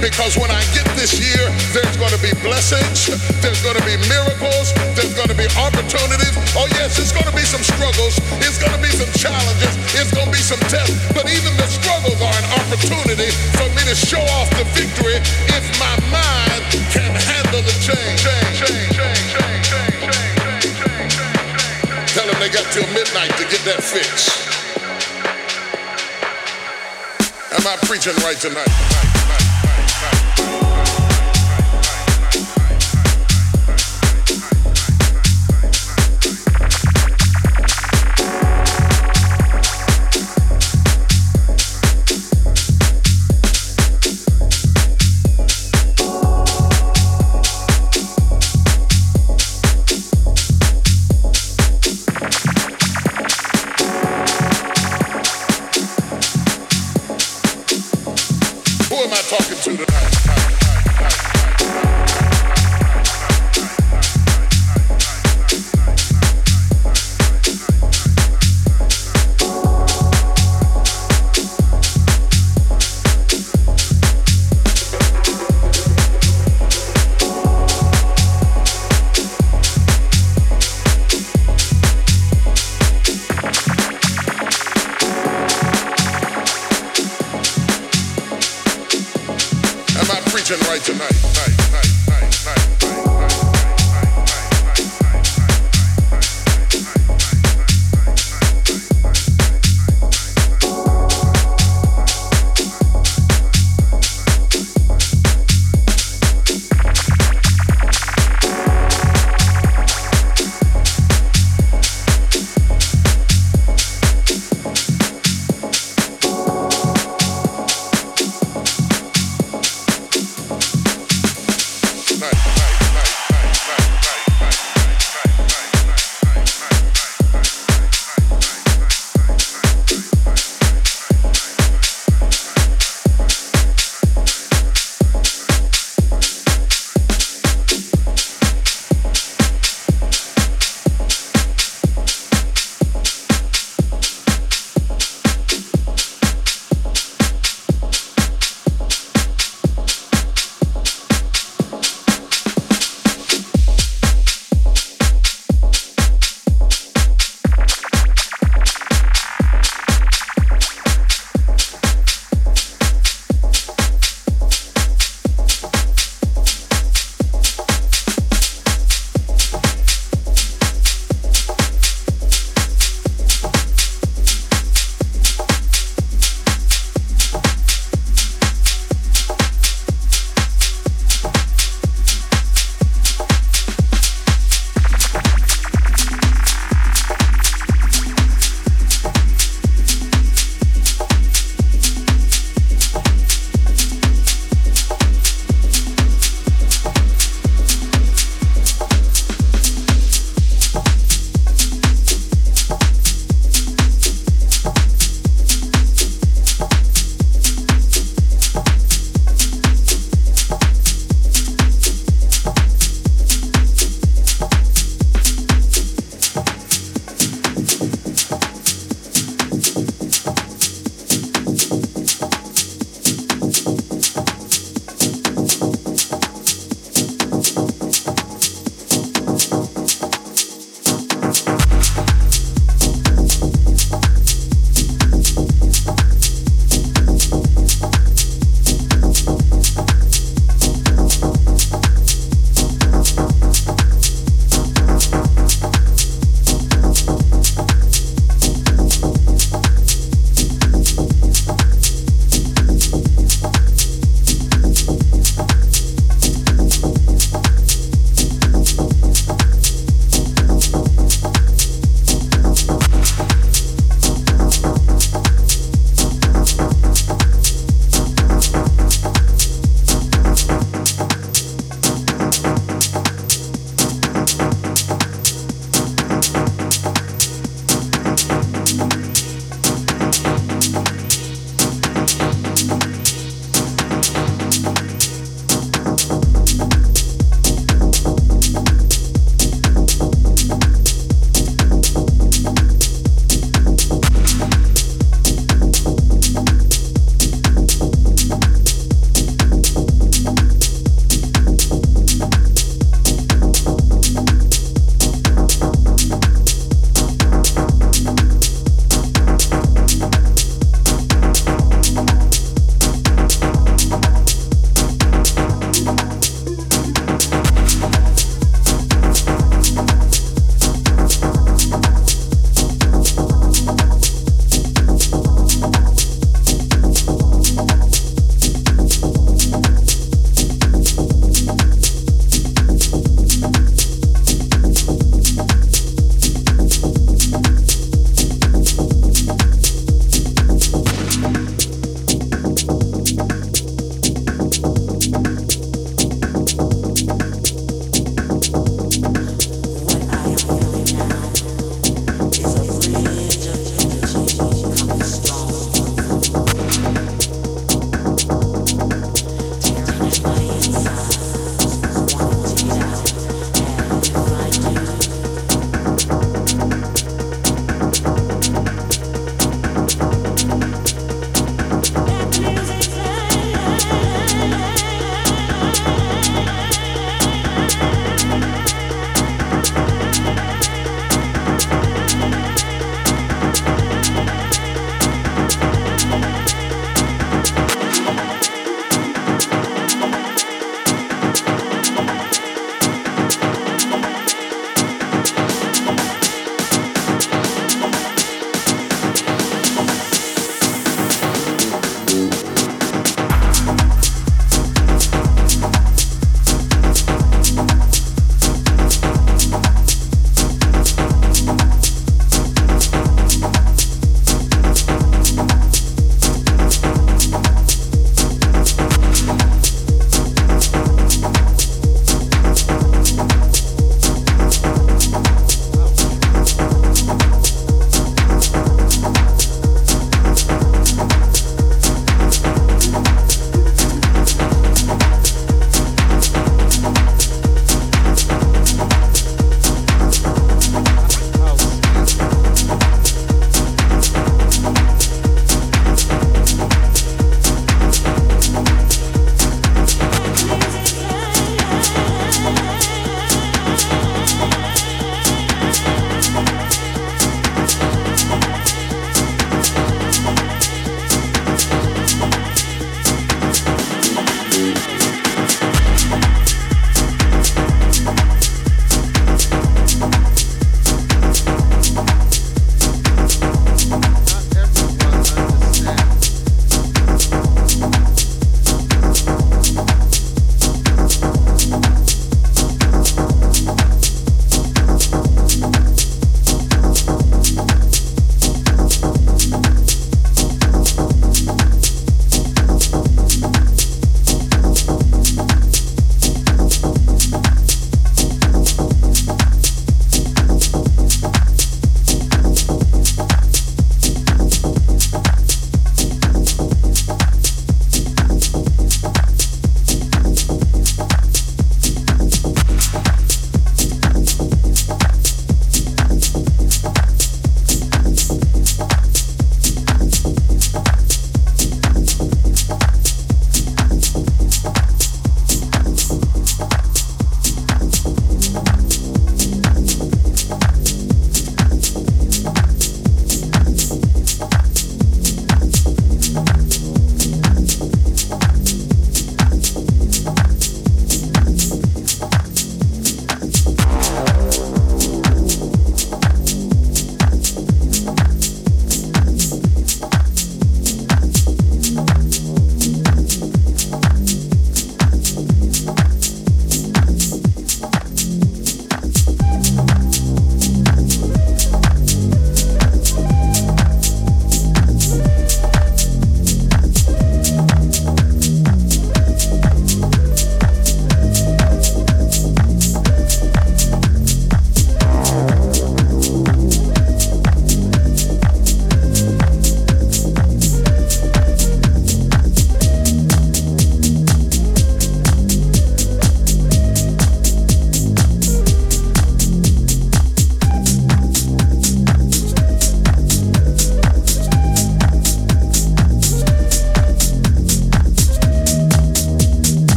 because when I get this year, there's going to be blessings, there's going to be miracles, there's going to be opportunities. Oh, yes, it's going to be some struggles, it's going to be some challenges, it's going to be some tests, but even the struggles are an opportunity for me to show off the victory if my mind can handle the change. change, change, change Tell them they got till midnight to get that fix. Am I preaching right tonight?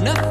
nothing.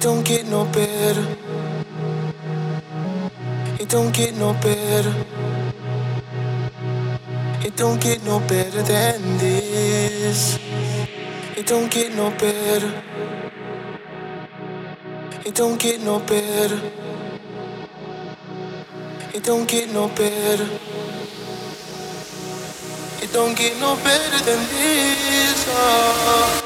Don't get no better. It don't get no better It don't get no better than this. It don't get no better. It don't get no better. It don't get no better. It don't get no better than this. Oh.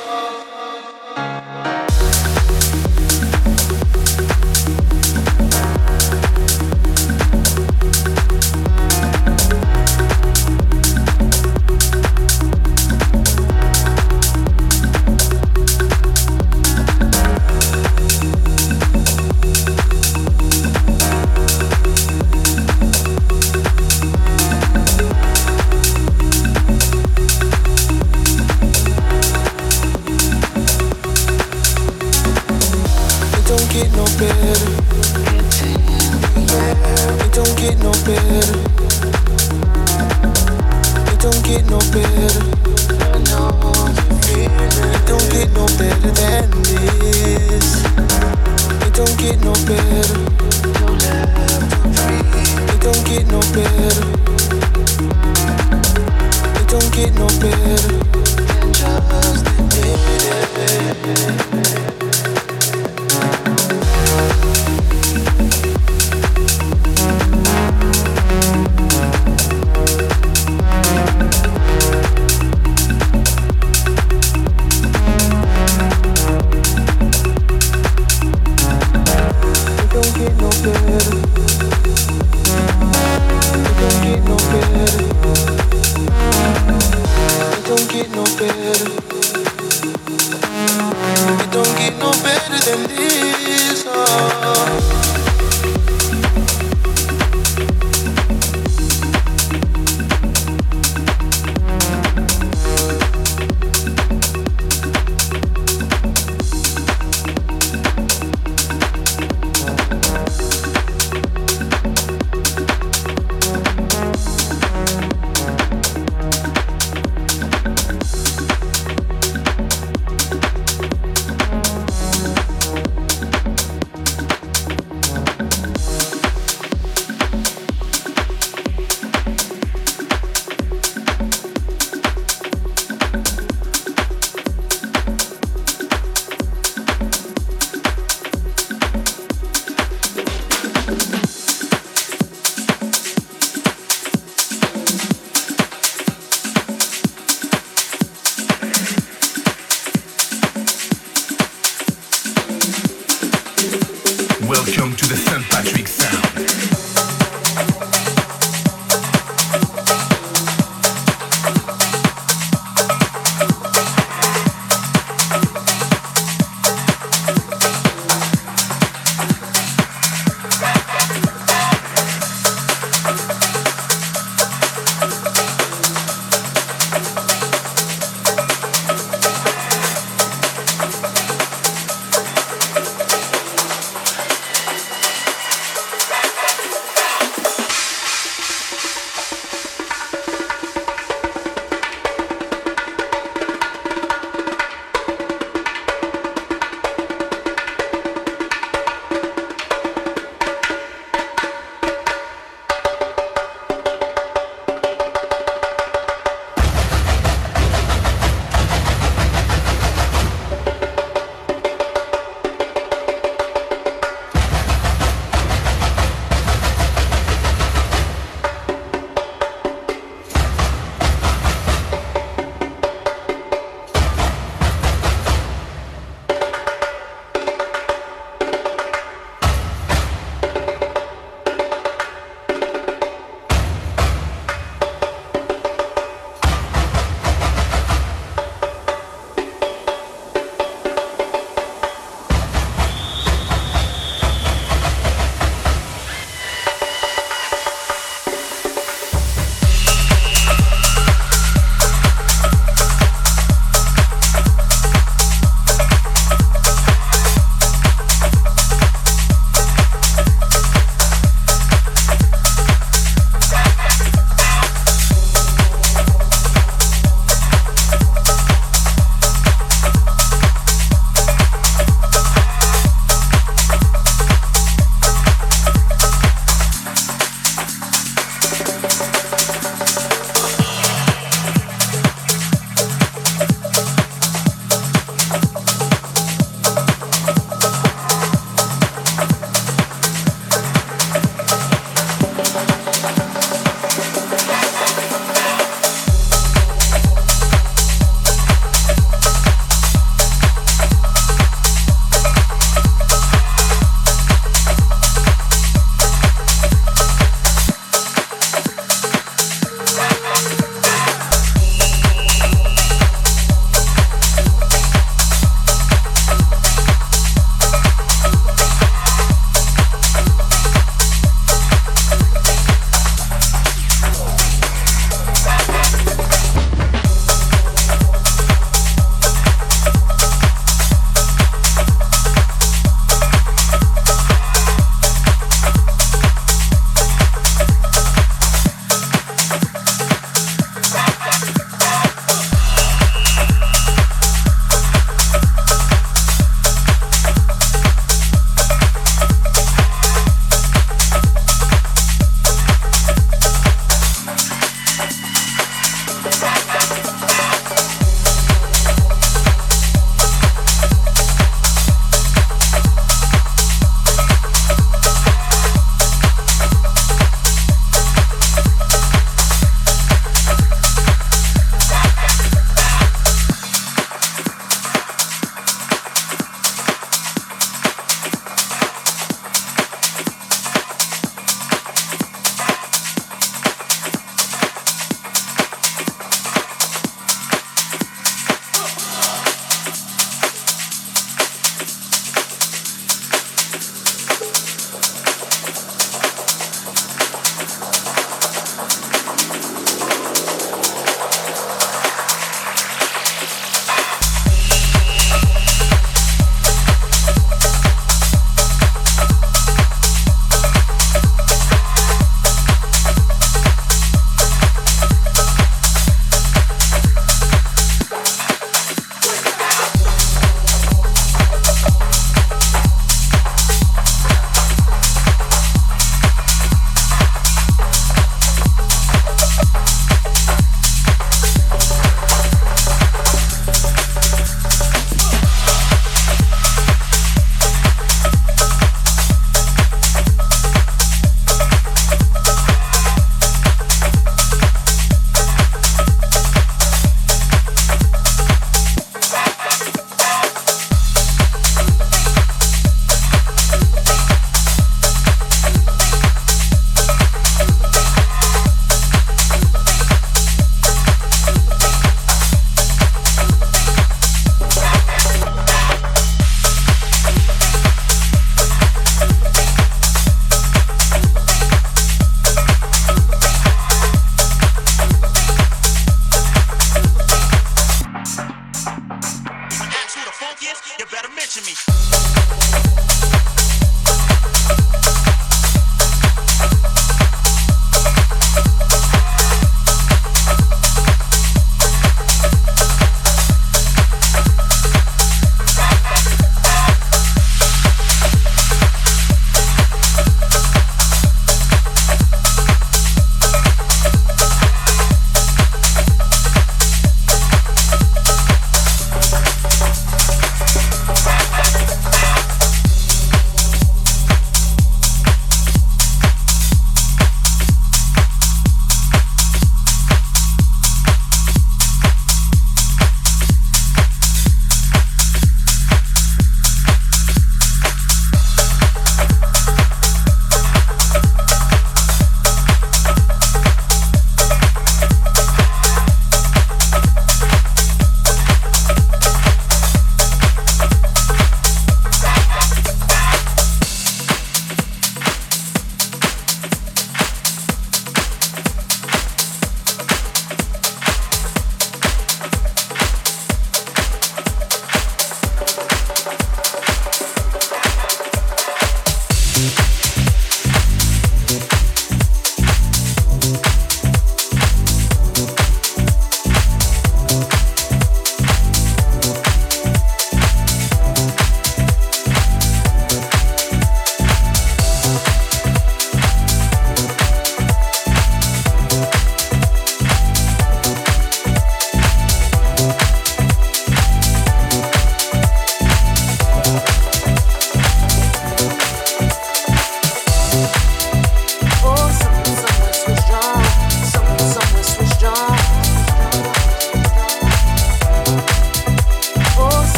good.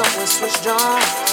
Somewhere